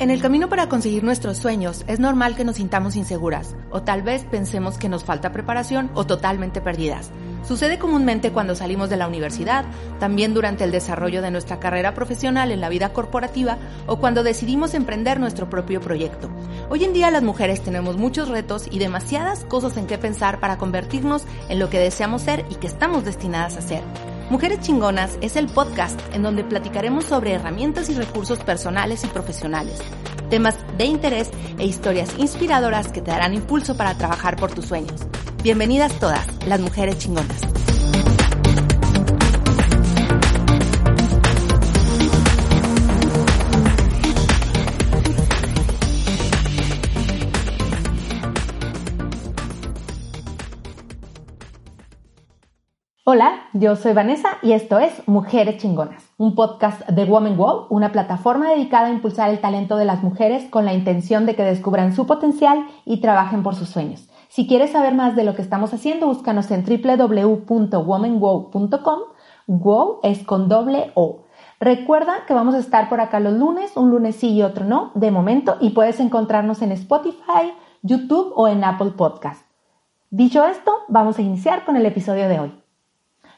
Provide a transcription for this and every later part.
En el camino para conseguir nuestros sueños es normal que nos sintamos inseguras o tal vez pensemos que nos falta preparación o totalmente perdidas. Sucede comúnmente cuando salimos de la universidad, también durante el desarrollo de nuestra carrera profesional en la vida corporativa o cuando decidimos emprender nuestro propio proyecto. Hoy en día las mujeres tenemos muchos retos y demasiadas cosas en qué pensar para convertirnos en lo que deseamos ser y que estamos destinadas a ser. Mujeres Chingonas es el podcast en donde platicaremos sobre herramientas y recursos personales y profesionales, temas de interés e historias inspiradoras que te darán impulso para trabajar por tus sueños. Bienvenidas todas, las mujeres chingonas. Hola, yo soy Vanessa y esto es Mujeres Chingonas, un podcast de Woman Wow, una plataforma dedicada a impulsar el talento de las mujeres con la intención de que descubran su potencial y trabajen por sus sueños. Si quieres saber más de lo que estamos haciendo, búscanos en www.womanwow.com. Wow es con doble O. Recuerda que vamos a estar por acá los lunes, un lunes sí y otro no, de momento, y puedes encontrarnos en Spotify, YouTube o en Apple Podcast. Dicho esto, vamos a iniciar con el episodio de hoy.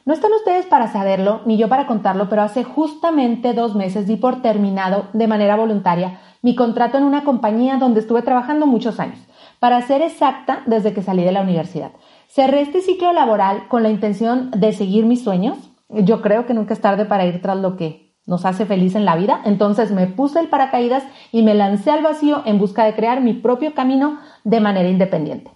No están ustedes para saberlo, ni yo para contarlo, pero hace justamente dos meses di por terminado, de manera voluntaria, mi contrato en una compañía donde estuve trabajando muchos años. Para ser exacta, desde que salí de la universidad. Cerré este ciclo laboral con la intención de seguir mis sueños. Yo creo que nunca es tarde para ir tras lo que nos hace feliz en la vida. Entonces me puse el paracaídas y me lancé al vacío en busca de crear mi propio camino de manera independiente.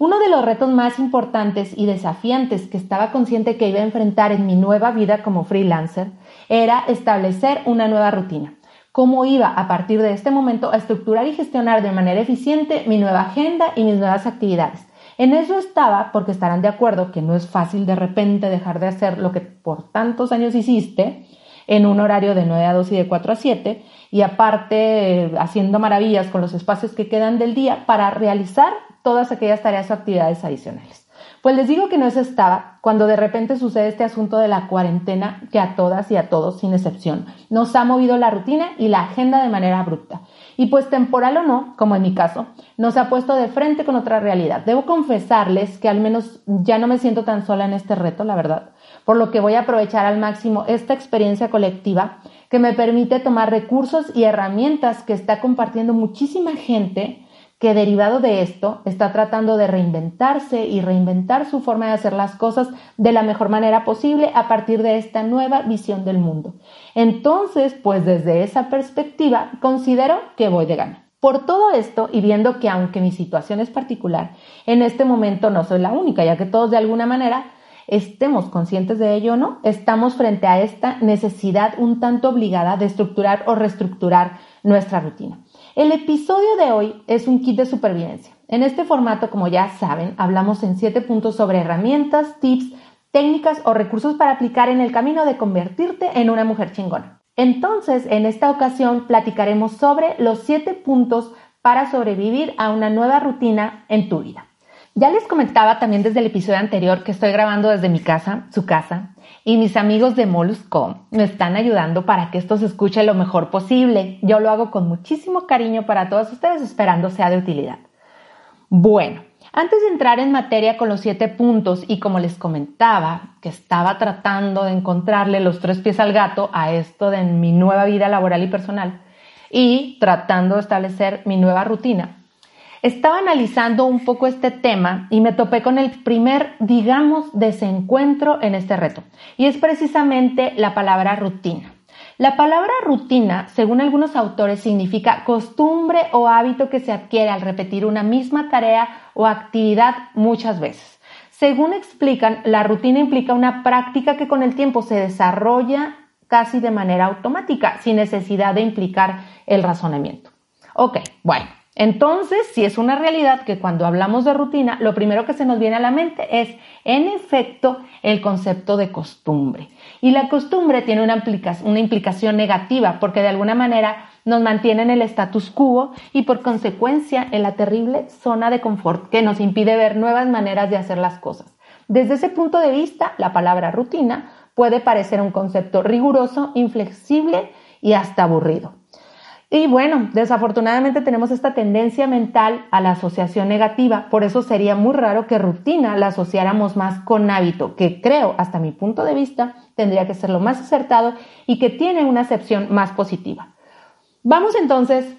Uno de los retos más importantes y desafiantes que estaba consciente que iba a enfrentar en mi nueva vida como freelancer era establecer una nueva rutina. Cómo iba a partir de este momento a estructurar y gestionar de manera eficiente mi nueva agenda y mis nuevas actividades. En eso estaba, porque estarán de acuerdo que no es fácil de repente dejar de hacer lo que por tantos años hiciste en un horario de 9 a 2 y de 4 a 7, y aparte eh, haciendo maravillas con los espacios que quedan del día para realizar todas aquellas tareas o actividades adicionales. Pues les digo que no se estaba cuando de repente sucede este asunto de la cuarentena que a todas y a todos, sin excepción, nos ha movido la rutina y la agenda de manera abrupta. Y pues temporal o no, como en mi caso, nos ha puesto de frente con otra realidad. Debo confesarles que al menos ya no me siento tan sola en este reto, la verdad, por lo que voy a aprovechar al máximo esta experiencia colectiva que me permite tomar recursos y herramientas que está compartiendo muchísima gente que derivado de esto está tratando de reinventarse y reinventar su forma de hacer las cosas de la mejor manera posible a partir de esta nueva visión del mundo. Entonces, pues desde esa perspectiva, considero que voy de gana. Por todo esto y viendo que aunque mi situación es particular, en este momento no soy la única, ya que todos de alguna manera estemos conscientes de ello o no, estamos frente a esta necesidad un tanto obligada de estructurar o reestructurar nuestra rutina. El episodio de hoy es un kit de supervivencia. En este formato, como ya saben, hablamos en siete puntos sobre herramientas, tips, técnicas o recursos para aplicar en el camino de convertirte en una mujer chingona. Entonces, en esta ocasión platicaremos sobre los siete puntos para sobrevivir a una nueva rutina en tu vida. Ya les comentaba también desde el episodio anterior que estoy grabando desde mi casa, su casa, y mis amigos de Molusco me están ayudando para que esto se escuche lo mejor posible. Yo lo hago con muchísimo cariño para todos ustedes, esperando sea de utilidad. Bueno, antes de entrar en materia con los siete puntos y como les comentaba, que estaba tratando de encontrarle los tres pies al gato a esto de mi nueva vida laboral y personal y tratando de establecer mi nueva rutina, estaba analizando un poco este tema y me topé con el primer, digamos, desencuentro en este reto. Y es precisamente la palabra rutina. La palabra rutina, según algunos autores, significa costumbre o hábito que se adquiere al repetir una misma tarea o actividad muchas veces. Según explican, la rutina implica una práctica que con el tiempo se desarrolla casi de manera automática, sin necesidad de implicar el razonamiento. Ok, bueno, entonces, si es una realidad que cuando hablamos de rutina, lo primero que se nos viene a la mente es, en efecto, el concepto de costumbre. Y la costumbre tiene una, implicación negativa porque de alguna manera nos mantiene en el status quo y por consecuencia en la terrible zona de confort que nos impide ver nuevas maneras de hacer las cosas. Desde ese punto de vista, la palabra rutina puede parecer un concepto riguroso, inflexible y hasta aburrido. Y bueno, desafortunadamente tenemos esta tendencia mental a la asociación negativa, por eso sería muy raro que rutina la asociáramos más con hábito, que creo, hasta mi punto de vista, tendría que ser lo más acertado y que tiene una acepción más positiva. Vamos entonces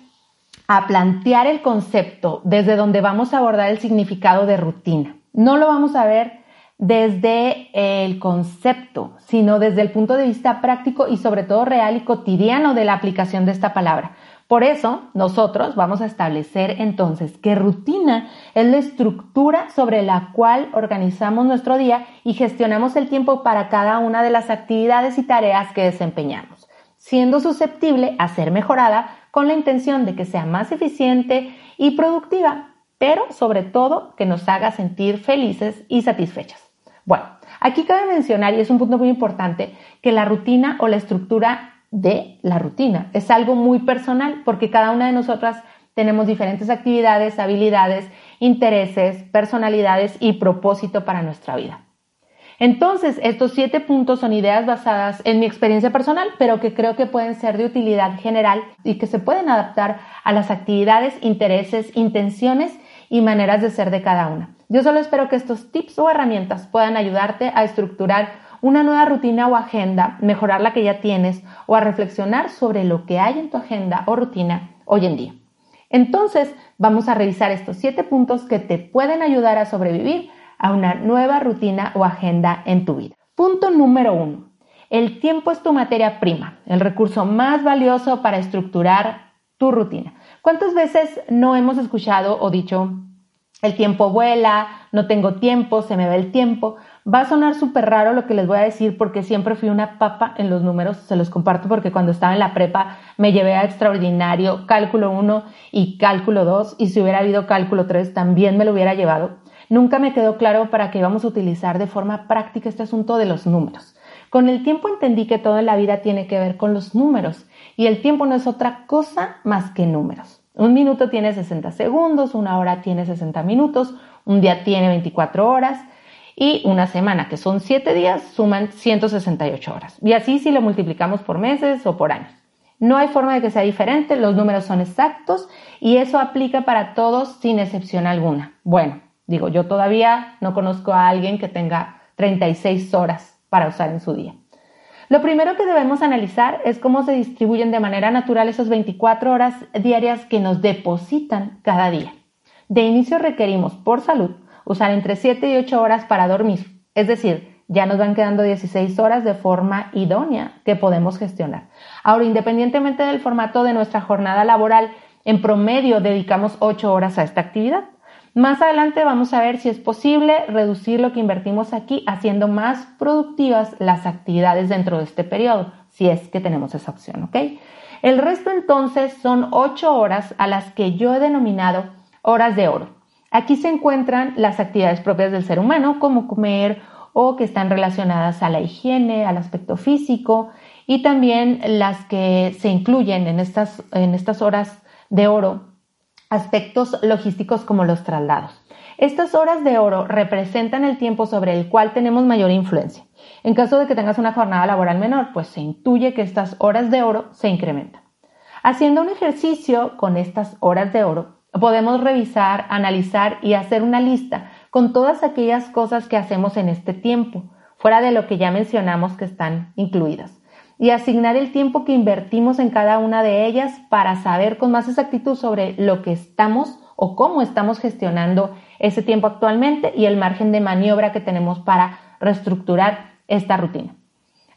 a plantear el concepto desde donde vamos a abordar el significado de rutina. No lo vamos a ver desde el concepto, sino desde el punto de vista práctico y sobre todo real y cotidiano de la aplicación de esta palabra. Por eso, nosotros vamos a establecer entonces que rutina es la estructura sobre la cual organizamos nuestro día y gestionamos el tiempo para cada una de las actividades y tareas que desempeñamos, siendo susceptible a ser mejorada con la intención de que sea más eficiente y productiva, pero sobre todo que nos haga sentir felices y satisfechas. Bueno, aquí cabe mencionar, y es un punto muy importante, que la rutina o la estructura de la rutina es algo muy personal porque cada una de nosotras tenemos diferentes actividades, habilidades, intereses, personalidades y propósito para nuestra vida. Entonces, estos siete puntos son ideas basadas en mi experiencia personal, pero que creo que pueden ser de utilidad general y que se pueden adaptar a las actividades, intereses, intenciones y maneras de ser de cada una. Yo solo espero que estos tips o herramientas puedan ayudarte a estructurar una nueva rutina o agenda, mejorar la que ya tienes o a reflexionar sobre lo que hay en tu agenda o rutina hoy en día. Entonces, vamos a revisar estos siete puntos que te pueden ayudar a sobrevivir a una nueva rutina o agenda en tu vida. Punto número uno. El tiempo es tu materia prima, el recurso más valioso para estructurar tu rutina. ¿Cuántas veces no hemos escuchado o dicho, el tiempo vuela, no tengo tiempo, se me va el tiempo. Va a sonar súper raro lo que les voy a decir porque siempre fui una papa en los números, se los comparto porque cuando estaba en la prepa me llevé a extraordinario cálculo 1 y cálculo 2 y si hubiera habido cálculo 3 también me lo hubiera llevado. Nunca me quedó claro para qué vamos a utilizar de forma práctica este asunto de los números. Con el tiempo entendí que todo en la vida tiene que ver con los números y el tiempo no es otra cosa más que números. Un minuto tiene 60 segundos, una hora tiene 60 minutos, un día tiene 24 horas y una semana, que son 7 días, suman 168 horas. Y así si lo multiplicamos por meses o por años. No hay forma de que sea diferente, los números son exactos y eso aplica para todos sin excepción alguna. Bueno, digo, yo todavía no conozco a alguien que tenga 36 horas para usar en su día. Lo primero que debemos analizar es cómo se distribuyen de manera natural esas 24 horas diarias que nos depositan cada día. De inicio requerimos, por salud, usar entre 7 y 8 horas para dormir, es decir, ya nos van quedando 16 horas de forma idónea que podemos gestionar. Ahora, independientemente del formato de nuestra jornada laboral, en promedio dedicamos 8 horas a esta actividad. Más adelante vamos a ver si es posible reducir lo que invertimos aquí haciendo más productivas las actividades dentro de este periodo, si es que tenemos esa opción, ¿ok? El resto entonces son ocho horas a las que yo he denominado horas de oro. Aquí se encuentran las actividades propias del ser humano, como comer o que están relacionadas a la higiene, al aspecto físico y también las que se incluyen en estas, en estas horas de oro aspectos logísticos como los traslados. Estas horas de oro representan el tiempo sobre el cual tenemos mayor influencia. En caso de que tengas una jornada laboral menor, pues se intuye que estas horas de oro se incrementan. Haciendo un ejercicio con estas horas de oro, podemos revisar, analizar y hacer una lista con todas aquellas cosas que hacemos en este tiempo, fuera de lo que ya mencionamos que están incluidas y asignar el tiempo que invertimos en cada una de ellas para saber con más exactitud sobre lo que estamos o cómo estamos gestionando ese tiempo actualmente y el margen de maniobra que tenemos para reestructurar esta rutina.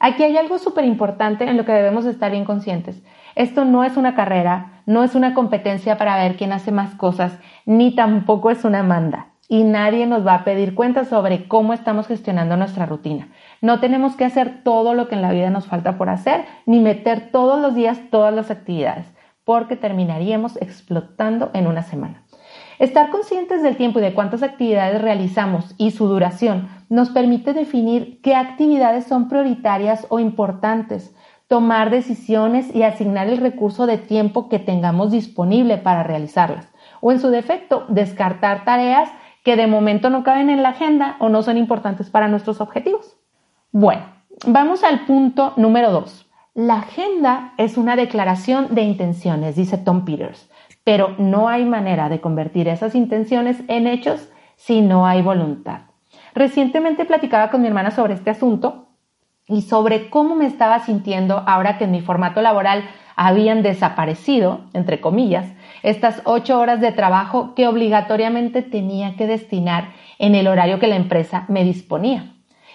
Aquí hay algo súper importante en lo que debemos estar bien conscientes. Esto no es una carrera, no es una competencia para ver quién hace más cosas, ni tampoco es una manda. Y nadie nos va a pedir cuentas sobre cómo estamos gestionando nuestra rutina. No tenemos que hacer todo lo que en la vida nos falta por hacer, ni meter todos los días todas las actividades, porque terminaríamos explotando en una semana. Estar conscientes del tiempo y de cuántas actividades realizamos y su duración nos permite definir qué actividades son prioritarias o importantes, tomar decisiones y asignar el recurso de tiempo que tengamos disponible para realizarlas, o en su defecto, descartar tareas que de momento no caben en la agenda o no son importantes para nuestros objetivos. Bueno, vamos al punto número dos. La agenda es una declaración de intenciones, dice Tom Peters, pero no hay manera de convertir esas intenciones en hechos si no hay voluntad. Recientemente platicaba con mi hermana sobre este asunto y sobre cómo me estaba sintiendo ahora que en mi formato laboral habían desaparecido, entre comillas, estas ocho horas de trabajo que obligatoriamente tenía que destinar en el horario que la empresa me disponía.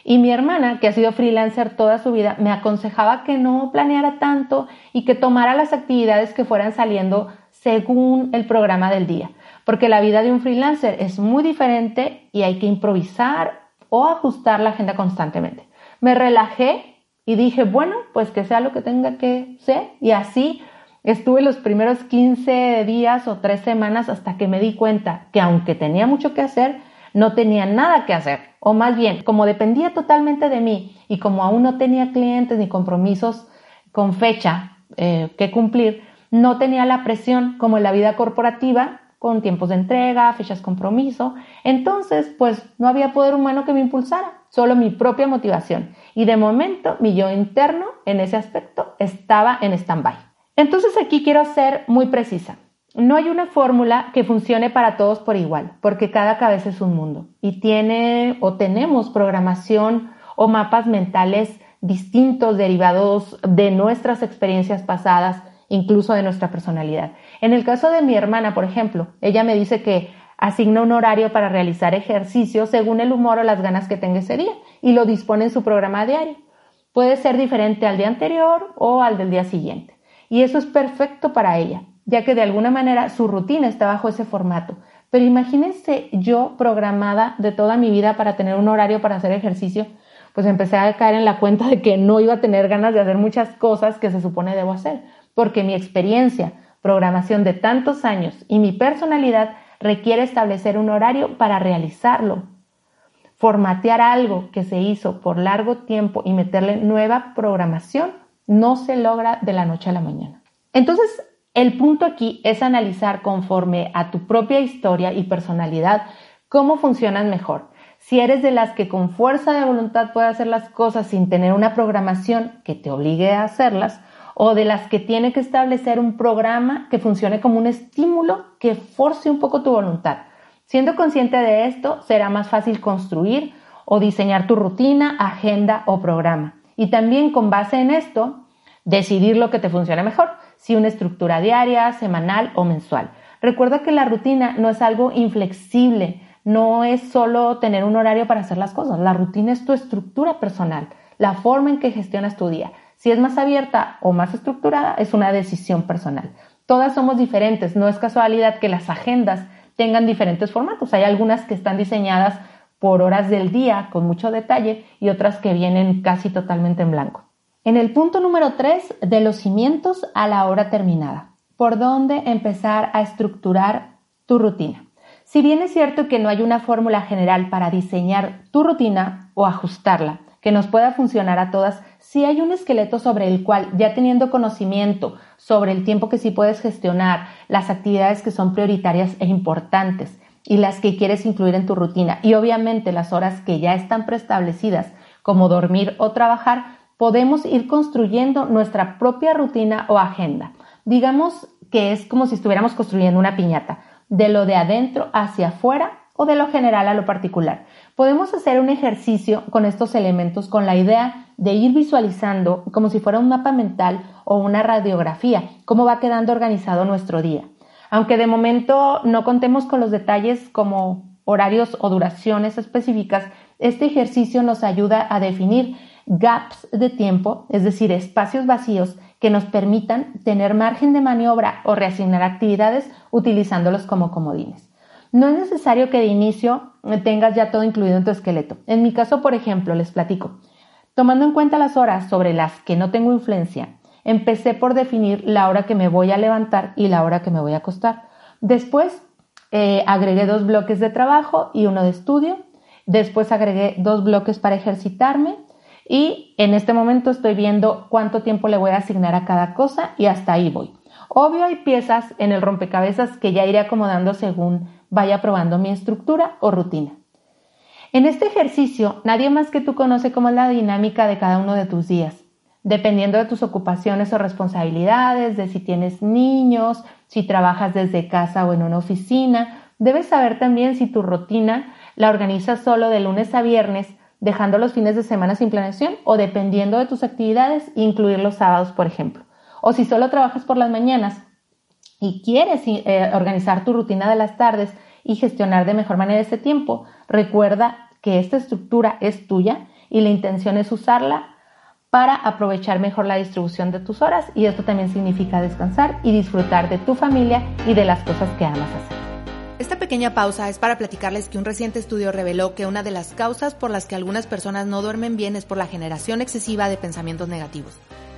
Y mi hermana, que ha sido freelancer toda su vida, me aconsejaba que no planeara tanto y que tomara las actividades que fueran saliendo según el programa del día, porque la vida de un freelancer es muy diferente y hay que improvisar o ajustar la agenda constantemente. Me relajé y dije, bueno, pues que sea lo que tenga que ser y así estuve los primeros 15 días o tres semanas hasta que me di cuenta que aunque tenía mucho que hacer, no tenía nada que hacer. O más bien, como dependía totalmente de mí y como aún no tenía clientes ni compromisos con fecha eh, que cumplir, no tenía la presión como en la vida corporativa con tiempos de entrega, fechas compromiso. Entonces, pues no había poder humano que me impulsara, solo mi propia motivación. Y de momento, mi yo interno en ese aspecto estaba en stand-by. Entonces aquí quiero ser muy precisa. No hay una fórmula que funcione para todos por igual, porque cada cabeza es un mundo y tiene o tenemos programación o mapas mentales distintos derivados de nuestras experiencias pasadas, incluso de nuestra personalidad. En el caso de mi hermana, por ejemplo, ella me dice que asigna un horario para realizar ejercicio según el humor o las ganas que tenga ese día y lo dispone en su programa diario. Puede ser diferente al día anterior o al del día siguiente. Y eso es perfecto para ella ya que de alguna manera su rutina está bajo ese formato. Pero imagínense yo programada de toda mi vida para tener un horario para hacer ejercicio, pues empecé a caer en la cuenta de que no iba a tener ganas de hacer muchas cosas que se supone debo hacer, porque mi experiencia, programación de tantos años y mi personalidad requiere establecer un horario para realizarlo. Formatear algo que se hizo por largo tiempo y meterle nueva programación no se logra de la noche a la mañana. Entonces, el punto aquí es analizar conforme a tu propia historia y personalidad cómo funcionas mejor. Si eres de las que con fuerza de voluntad puede hacer las cosas sin tener una programación que te obligue a hacerlas, o de las que tiene que establecer un programa que funcione como un estímulo que force un poco tu voluntad. Siendo consciente de esto, será más fácil construir o diseñar tu rutina, agenda o programa. Y también con base en esto, decidir lo que te funcione mejor si una estructura diaria, semanal o mensual. Recuerda que la rutina no es algo inflexible, no es solo tener un horario para hacer las cosas, la rutina es tu estructura personal, la forma en que gestionas tu día. Si es más abierta o más estructurada, es una decisión personal. Todas somos diferentes, no es casualidad que las agendas tengan diferentes formatos. Hay algunas que están diseñadas por horas del día con mucho detalle y otras que vienen casi totalmente en blanco. En el punto número 3 de los cimientos a la hora terminada. ¿Por dónde empezar a estructurar tu rutina? Si bien es cierto que no hay una fórmula general para diseñar tu rutina o ajustarla, que nos pueda funcionar a todas, si hay un esqueleto sobre el cual, ya teniendo conocimiento sobre el tiempo que sí puedes gestionar, las actividades que son prioritarias e importantes y las que quieres incluir en tu rutina y obviamente las horas que ya están preestablecidas como dormir o trabajar, podemos ir construyendo nuestra propia rutina o agenda. Digamos que es como si estuviéramos construyendo una piñata, de lo de adentro hacia afuera o de lo general a lo particular. Podemos hacer un ejercicio con estos elementos con la idea de ir visualizando como si fuera un mapa mental o una radiografía, cómo va quedando organizado nuestro día. Aunque de momento no contemos con los detalles como horarios o duraciones específicas, este ejercicio nos ayuda a definir gaps de tiempo, es decir, espacios vacíos que nos permitan tener margen de maniobra o reasignar actividades utilizándolos como comodines. No es necesario que de inicio tengas ya todo incluido en tu esqueleto. En mi caso, por ejemplo, les platico. Tomando en cuenta las horas sobre las que no tengo influencia, empecé por definir la hora que me voy a levantar y la hora que me voy a acostar. Después eh, agregué dos bloques de trabajo y uno de estudio. Después agregué dos bloques para ejercitarme y en este momento estoy viendo cuánto tiempo le voy a asignar a cada cosa y hasta ahí voy. Obvio hay piezas en el rompecabezas que ya iré acomodando según vaya probando mi estructura o rutina. En este ejercicio, nadie más que tú conoce cómo es la dinámica de cada uno de tus días. dependiendo de tus ocupaciones o responsabilidades, de si tienes niños, si trabajas desde casa o en una oficina. Debes saber también si tu rutina la organizas solo de lunes a viernes, dejando los fines de semana sin planeación o dependiendo de tus actividades, incluir los sábados, por ejemplo. O si solo trabajas por las mañanas y quieres eh, organizar tu rutina de las tardes y gestionar de mejor manera ese tiempo, recuerda que esta estructura es tuya y la intención es usarla para aprovechar mejor la distribución de tus horas y esto también significa descansar y disfrutar de tu familia y de las cosas que amas hacer. Esta pequeña pausa es para platicarles que un reciente estudio reveló que una de las causas por las que algunas personas no duermen bien es por la generación excesiva de pensamientos negativos.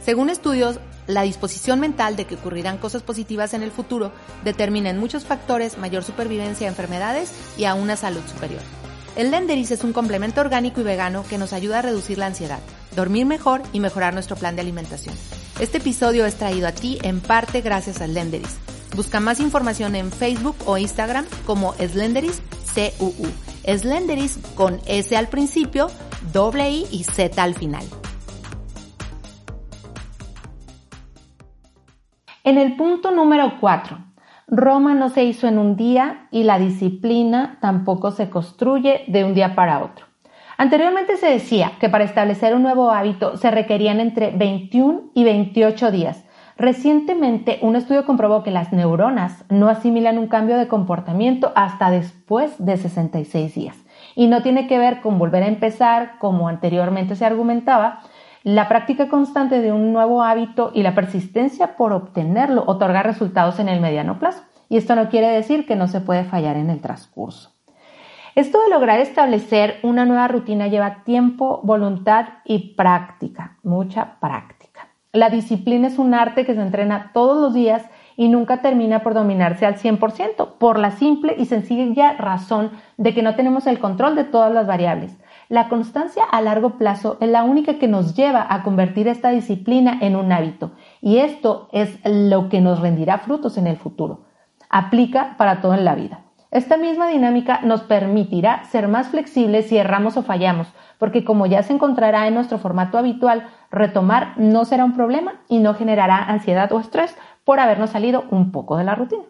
Según estudios, la disposición mental de que ocurrirán cosas positivas en el futuro determina en muchos factores mayor supervivencia a enfermedades y a una salud superior. El Lenderis es un complemento orgánico y vegano que nos ayuda a reducir la ansiedad, dormir mejor y mejorar nuestro plan de alimentación. Este episodio es traído a ti en parte gracias al Lenderis. Busca más información en Facebook o Instagram como Slenderis CUU. Slenderis con S al principio, doble I y Z al final. En el punto número 4, Roma no se hizo en un día y la disciplina tampoco se construye de un día para otro. Anteriormente se decía que para establecer un nuevo hábito se requerían entre 21 y 28 días. Recientemente un estudio comprobó que las neuronas no asimilan un cambio de comportamiento hasta después de 66 días. Y no tiene que ver con volver a empezar, como anteriormente se argumentaba, la práctica constante de un nuevo hábito y la persistencia por obtenerlo otorga resultados en el mediano plazo. Y esto no quiere decir que no se puede fallar en el transcurso. Esto de lograr establecer una nueva rutina lleva tiempo, voluntad y práctica, mucha práctica. La disciplina es un arte que se entrena todos los días y nunca termina por dominarse al 100%, por la simple y sencilla razón de que no tenemos el control de todas las variables. La constancia a largo plazo es la única que nos lleva a convertir esta disciplina en un hábito y esto es lo que nos rendirá frutos en el futuro. Aplica para todo en la vida. Esta misma dinámica nos permitirá ser más flexibles si erramos o fallamos, porque como ya se encontrará en nuestro formato habitual, retomar no será un problema y no generará ansiedad o estrés por habernos salido un poco de la rutina.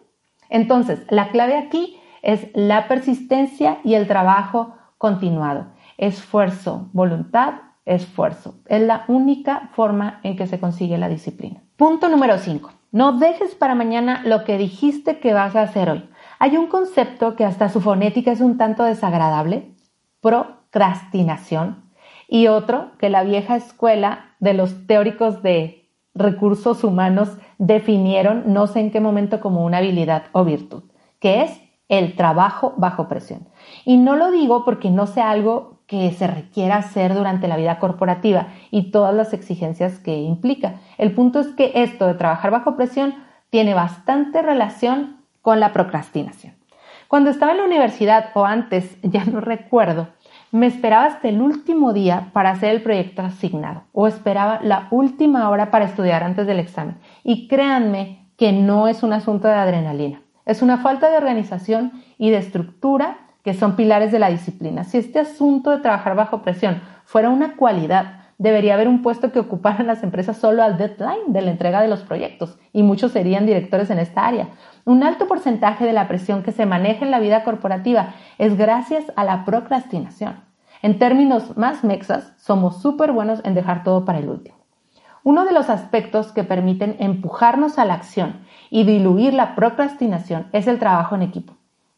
Entonces, la clave aquí es la persistencia y el trabajo continuado esfuerzo, voluntad, esfuerzo. Es la única forma en que se consigue la disciplina. Punto número 5. No dejes para mañana lo que dijiste que vas a hacer hoy. Hay un concepto que hasta su fonética es un tanto desagradable, procrastinación, y otro que la vieja escuela de los teóricos de recursos humanos definieron no sé en qué momento como una habilidad o virtud, que es el trabajo bajo presión. Y no lo digo porque no sea algo que se requiera hacer durante la vida corporativa y todas las exigencias que implica. El punto es que esto de trabajar bajo presión tiene bastante relación con la procrastinación. Cuando estaba en la universidad o antes, ya no recuerdo, me esperaba hasta el último día para hacer el proyecto asignado o esperaba la última hora para estudiar antes del examen. Y créanme que no es un asunto de adrenalina, es una falta de organización y de estructura que son pilares de la disciplina. Si este asunto de trabajar bajo presión fuera una cualidad, debería haber un puesto que ocuparan las empresas solo al deadline de la entrega de los proyectos y muchos serían directores en esta área. Un alto porcentaje de la presión que se maneja en la vida corporativa es gracias a la procrastinación. En términos más mexas, somos súper buenos en dejar todo para el último. Uno de los aspectos que permiten empujarnos a la acción y diluir la procrastinación es el trabajo en equipo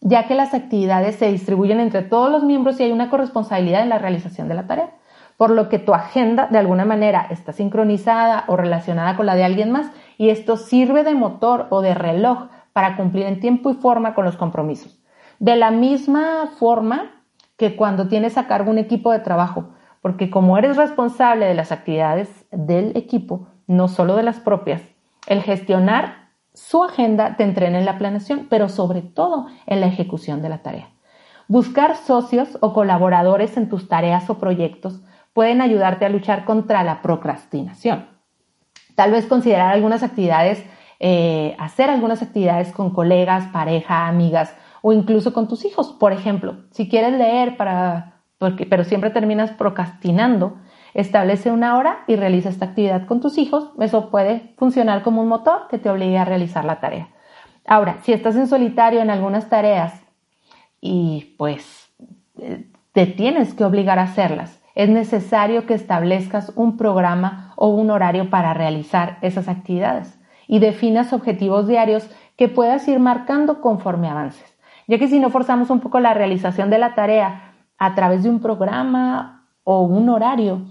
ya que las actividades se distribuyen entre todos los miembros y hay una corresponsabilidad en la realización de la tarea, por lo que tu agenda de alguna manera está sincronizada o relacionada con la de alguien más y esto sirve de motor o de reloj para cumplir en tiempo y forma con los compromisos. De la misma forma que cuando tienes a cargo un equipo de trabajo, porque como eres responsable de las actividades del equipo, no solo de las propias, el gestionar su agenda te entrena en la planeación, pero sobre todo en la ejecución de la tarea. Buscar socios o colaboradores en tus tareas o proyectos pueden ayudarte a luchar contra la procrastinación. Tal vez considerar algunas actividades, eh, hacer algunas actividades con colegas, pareja, amigas o incluso con tus hijos. Por ejemplo, si quieres leer para, porque, pero siempre terminas procrastinando, Establece una hora y realiza esta actividad con tus hijos. Eso puede funcionar como un motor que te obligue a realizar la tarea. Ahora, si estás en solitario en algunas tareas y pues eh, te tienes que obligar a hacerlas, es necesario que establezcas un programa o un horario para realizar esas actividades y definas objetivos diarios que puedas ir marcando conforme avances, ya que si no forzamos un poco la realización de la tarea a través de un programa o un horario,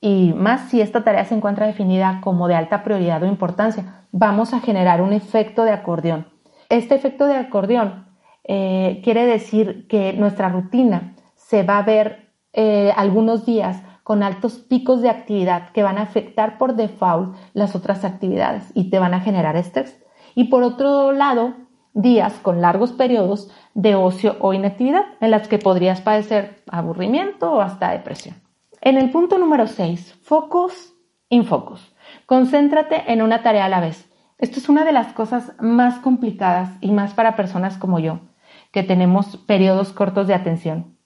y más si esta tarea se encuentra definida como de alta prioridad o importancia, vamos a generar un efecto de acordeón. Este efecto de acordeón eh, quiere decir que nuestra rutina se va a ver eh, algunos días con altos picos de actividad que van a afectar por default las otras actividades y te van a generar estrés. Y por otro lado, días con largos periodos de ocio o inactividad en las que podrías padecer aburrimiento o hasta depresión. En el punto número 6, focus infocus. Concéntrate en una tarea a la vez. Esto es una de las cosas más complicadas y más para personas como yo, que tenemos periodos cortos de atención.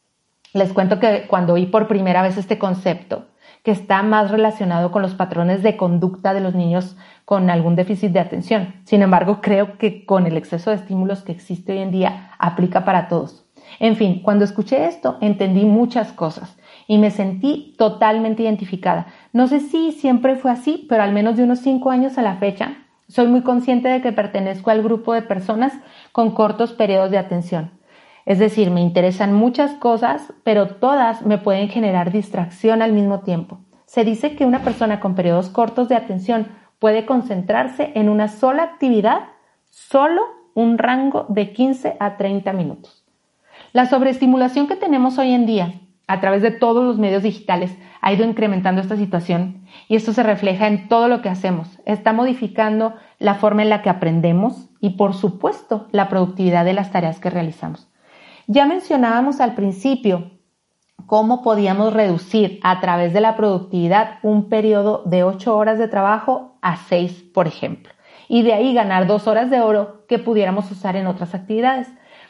Les cuento que cuando oí por primera vez este concepto, que está más relacionado con los patrones de conducta de los niños con algún déficit de atención. Sin embargo, creo que con el exceso de estímulos que existe hoy en día aplica para todos. En fin, cuando escuché esto entendí muchas cosas y me sentí totalmente identificada. No sé si siempre fue así, pero al menos de unos cinco años a la fecha, soy muy consciente de que pertenezco al grupo de personas con cortos periodos de atención. Es decir, me interesan muchas cosas, pero todas me pueden generar distracción al mismo tiempo. Se dice que una persona con periodos cortos de atención puede concentrarse en una sola actividad solo un rango de 15 a 30 minutos. La sobreestimulación que tenemos hoy en día a través de todos los medios digitales ha ido incrementando esta situación y esto se refleja en todo lo que hacemos. Está modificando la forma en la que aprendemos y por supuesto la productividad de las tareas que realizamos. Ya mencionábamos al principio cómo podíamos reducir a través de la productividad un periodo de 8 horas de trabajo a 6, por ejemplo, y de ahí ganar 2 horas de oro que pudiéramos usar en otras actividades.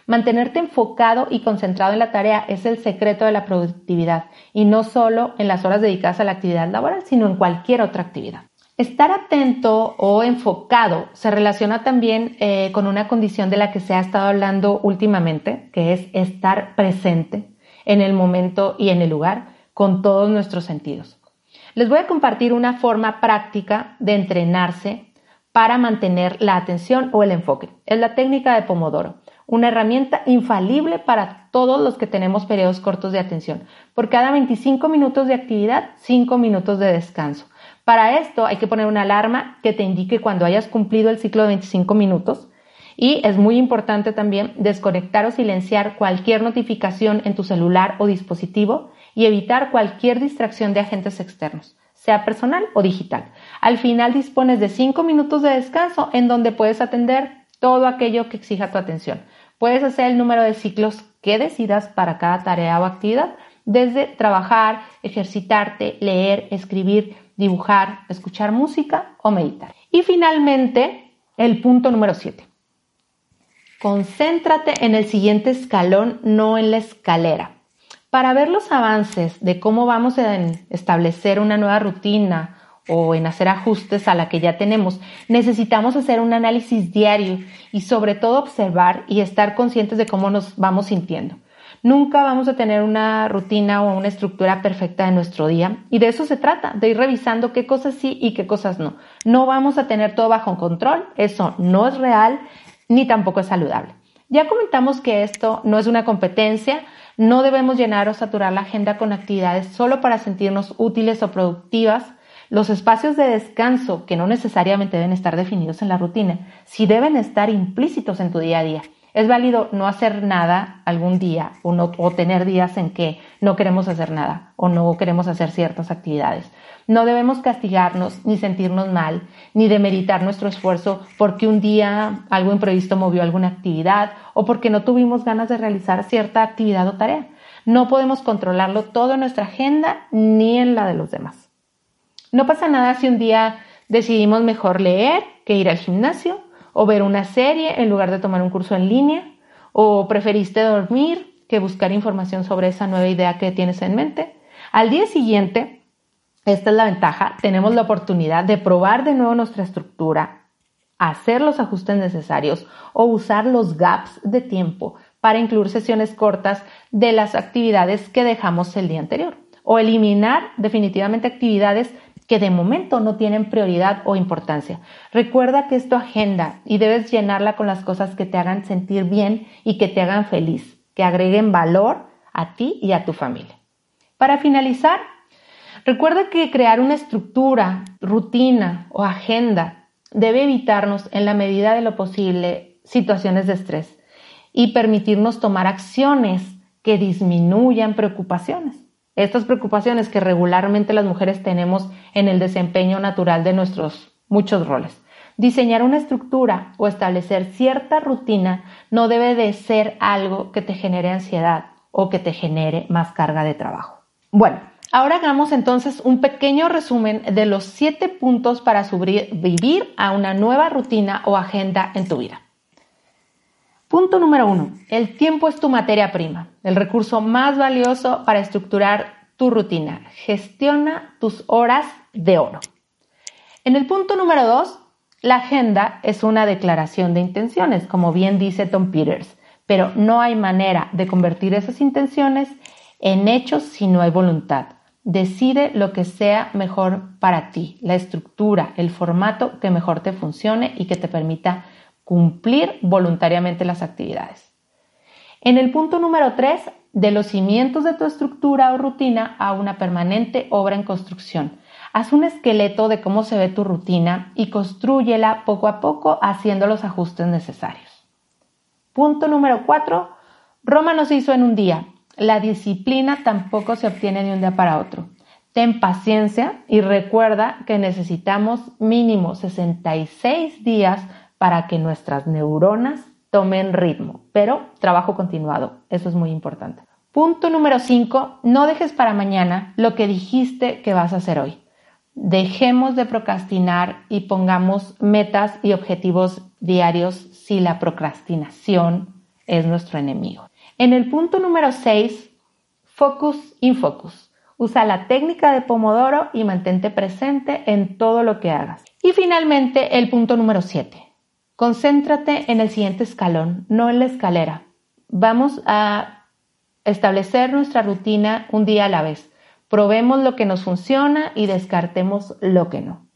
Mantenerte enfocado y concentrado en la tarea es el secreto de la productividad y no solo en las horas dedicadas a la actividad laboral, sino en cualquier otra actividad. Estar atento o enfocado se relaciona también eh, con una condición de la que se ha estado hablando últimamente, que es estar presente en el momento y en el lugar con todos nuestros sentidos. Les voy a compartir una forma práctica de entrenarse para mantener la atención o el enfoque. Es la técnica de Pomodoro, una herramienta infalible para todos los que tenemos periodos cortos de atención. Por cada 25 minutos de actividad, 5 minutos de descanso. Para esto hay que poner una alarma que te indique cuando hayas cumplido el ciclo de 25 minutos y es muy importante también desconectar o silenciar cualquier notificación en tu celular o dispositivo y evitar cualquier distracción de agentes externos, sea personal o digital. Al final dispones de 5 minutos de descanso en donde puedes atender todo aquello que exija tu atención. Puedes hacer el número de ciclos que decidas para cada tarea o actividad, desde trabajar, ejercitarte, leer, escribir, dibujar, escuchar música o meditar. Y finalmente, el punto número 7. Concéntrate en el siguiente escalón, no en la escalera. Para ver los avances de cómo vamos a establecer una nueva rutina o en hacer ajustes a la que ya tenemos, necesitamos hacer un análisis diario y sobre todo observar y estar conscientes de cómo nos vamos sintiendo. Nunca vamos a tener una rutina o una estructura perfecta de nuestro día y de eso se trata, de ir revisando qué cosas sí y qué cosas no. No vamos a tener todo bajo control, eso no es real ni tampoco es saludable. Ya comentamos que esto no es una competencia, no debemos llenar o saturar la agenda con actividades solo para sentirnos útiles o productivas. Los espacios de descanso, que no necesariamente deben estar definidos en la rutina, sí deben estar implícitos en tu día a día. Es válido no hacer nada algún día o, no, o tener días en que no queremos hacer nada o no queremos hacer ciertas actividades. No debemos castigarnos ni sentirnos mal, ni demeritar nuestro esfuerzo porque un día algo imprevisto movió alguna actividad o porque no tuvimos ganas de realizar cierta actividad o tarea. No podemos controlarlo todo en nuestra agenda ni en la de los demás. No pasa nada si un día decidimos mejor leer que ir al gimnasio o ver una serie en lugar de tomar un curso en línea, o preferiste dormir que buscar información sobre esa nueva idea que tienes en mente. Al día siguiente, esta es la ventaja, tenemos la oportunidad de probar de nuevo nuestra estructura, hacer los ajustes necesarios o usar los gaps de tiempo para incluir sesiones cortas de las actividades que dejamos el día anterior o eliminar definitivamente actividades que de momento no tienen prioridad o importancia. Recuerda que es tu agenda y debes llenarla con las cosas que te hagan sentir bien y que te hagan feliz, que agreguen valor a ti y a tu familia. Para finalizar, recuerda que crear una estructura, rutina o agenda debe evitarnos en la medida de lo posible situaciones de estrés y permitirnos tomar acciones que disminuyan preocupaciones. Estas preocupaciones que regularmente las mujeres tenemos en el desempeño natural de nuestros muchos roles. Diseñar una estructura o establecer cierta rutina no debe de ser algo que te genere ansiedad o que te genere más carga de trabajo. Bueno, ahora hagamos entonces un pequeño resumen de los siete puntos para vivir a una nueva rutina o agenda en tu vida. Punto número uno, el tiempo es tu materia prima, el recurso más valioso para estructurar tu rutina. Gestiona tus horas de oro. En el punto número dos, la agenda es una declaración de intenciones, como bien dice Tom Peters, pero no hay manera de convertir esas intenciones en hechos si no hay voluntad. Decide lo que sea mejor para ti, la estructura, el formato que mejor te funcione y que te permita cumplir voluntariamente las actividades. En el punto número 3, de los cimientos de tu estructura o rutina a una permanente obra en construcción. Haz un esqueleto de cómo se ve tu rutina y construyela poco a poco haciendo los ajustes necesarios. Punto número 4. Roma no se hizo en un día. La disciplina tampoco se obtiene de un día para otro. Ten paciencia y recuerda que necesitamos mínimo 66 días para que nuestras neuronas tomen ritmo, pero trabajo continuado, eso es muy importante. Punto número 5, no dejes para mañana lo que dijiste que vas a hacer hoy. Dejemos de procrastinar y pongamos metas y objetivos diarios si la procrastinación es nuestro enemigo. En el punto número 6, focus in focus. Usa la técnica de Pomodoro y mantente presente en todo lo que hagas. Y finalmente, el punto número 7. Concéntrate en el siguiente escalón, no en la escalera. Vamos a establecer nuestra rutina un día a la vez. Probemos lo que nos funciona y descartemos lo que no.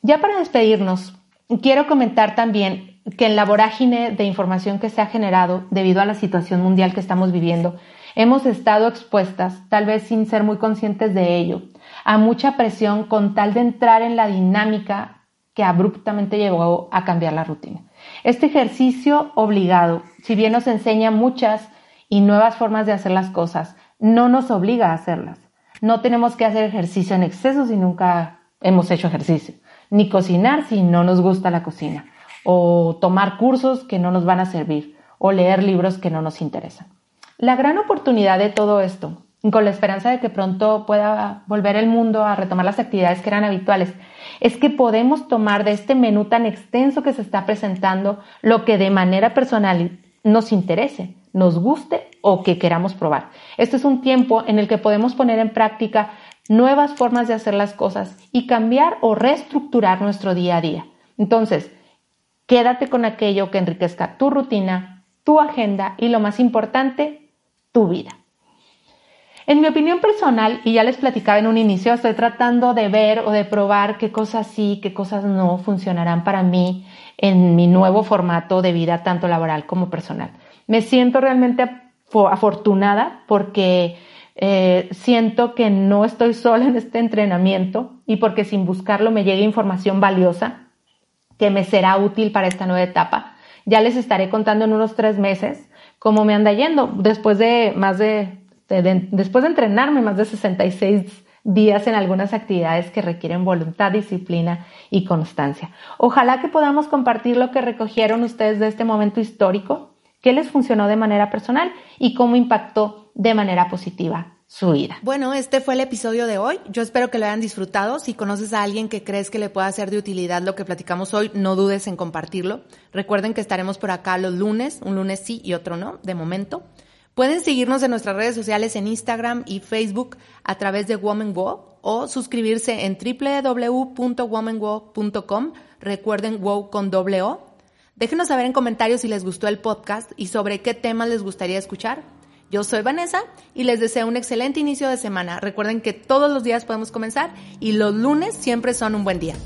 Ya para despedirnos, quiero comentar también que en la vorágine de información que se ha generado debido a la situación mundial que estamos viviendo, hemos estado expuestas, tal vez sin ser muy conscientes de ello, a mucha presión con tal de entrar en la dinámica que abruptamente llevó a cambiar la rutina. Este ejercicio obligado, si bien nos enseña muchas y nuevas formas de hacer las cosas, no nos obliga a hacerlas. No tenemos que hacer ejercicio en exceso si nunca hemos hecho ejercicio, ni cocinar si no nos gusta la cocina, o tomar cursos que no nos van a servir, o leer libros que no nos interesan. La gran oportunidad de todo esto, con la esperanza de que pronto pueda volver el mundo a retomar las actividades que eran habituales, es que podemos tomar de este menú tan extenso que se está presentando lo que de manera personal nos interese, nos guste o que queramos probar. Este es un tiempo en el que podemos poner en práctica nuevas formas de hacer las cosas y cambiar o reestructurar nuestro día a día. Entonces, quédate con aquello que enriquezca tu rutina, tu agenda y lo más importante, tu vida. En mi opinión personal, y ya les platicaba en un inicio, estoy tratando de ver o de probar qué cosas sí, qué cosas no funcionarán para mí en mi nuevo formato de vida, tanto laboral como personal. Me siento realmente afortunada porque eh, siento que no estoy sola en este entrenamiento y porque sin buscarlo me llega información valiosa que me será útil para esta nueva etapa. Ya les estaré contando en unos tres meses cómo me anda yendo después de más de después de entrenarme más de 66 días en algunas actividades que requieren voluntad, disciplina y constancia. Ojalá que podamos compartir lo que recogieron ustedes de este momento histórico, qué les funcionó de manera personal y cómo impactó de manera positiva su vida. Bueno, este fue el episodio de hoy. Yo espero que lo hayan disfrutado. Si conoces a alguien que crees que le pueda ser de utilidad lo que platicamos hoy, no dudes en compartirlo. Recuerden que estaremos por acá los lunes, un lunes sí y otro no, de momento Pueden seguirnos en nuestras redes sociales en Instagram y Facebook a través de Woman Go o suscribirse en www.womango.com. Recuerden WOW con doble O. Déjenos saber en comentarios si les gustó el podcast y sobre qué temas les gustaría escuchar. Yo soy Vanessa y les deseo un excelente inicio de semana. Recuerden que todos los días podemos comenzar y los lunes siempre son un buen día.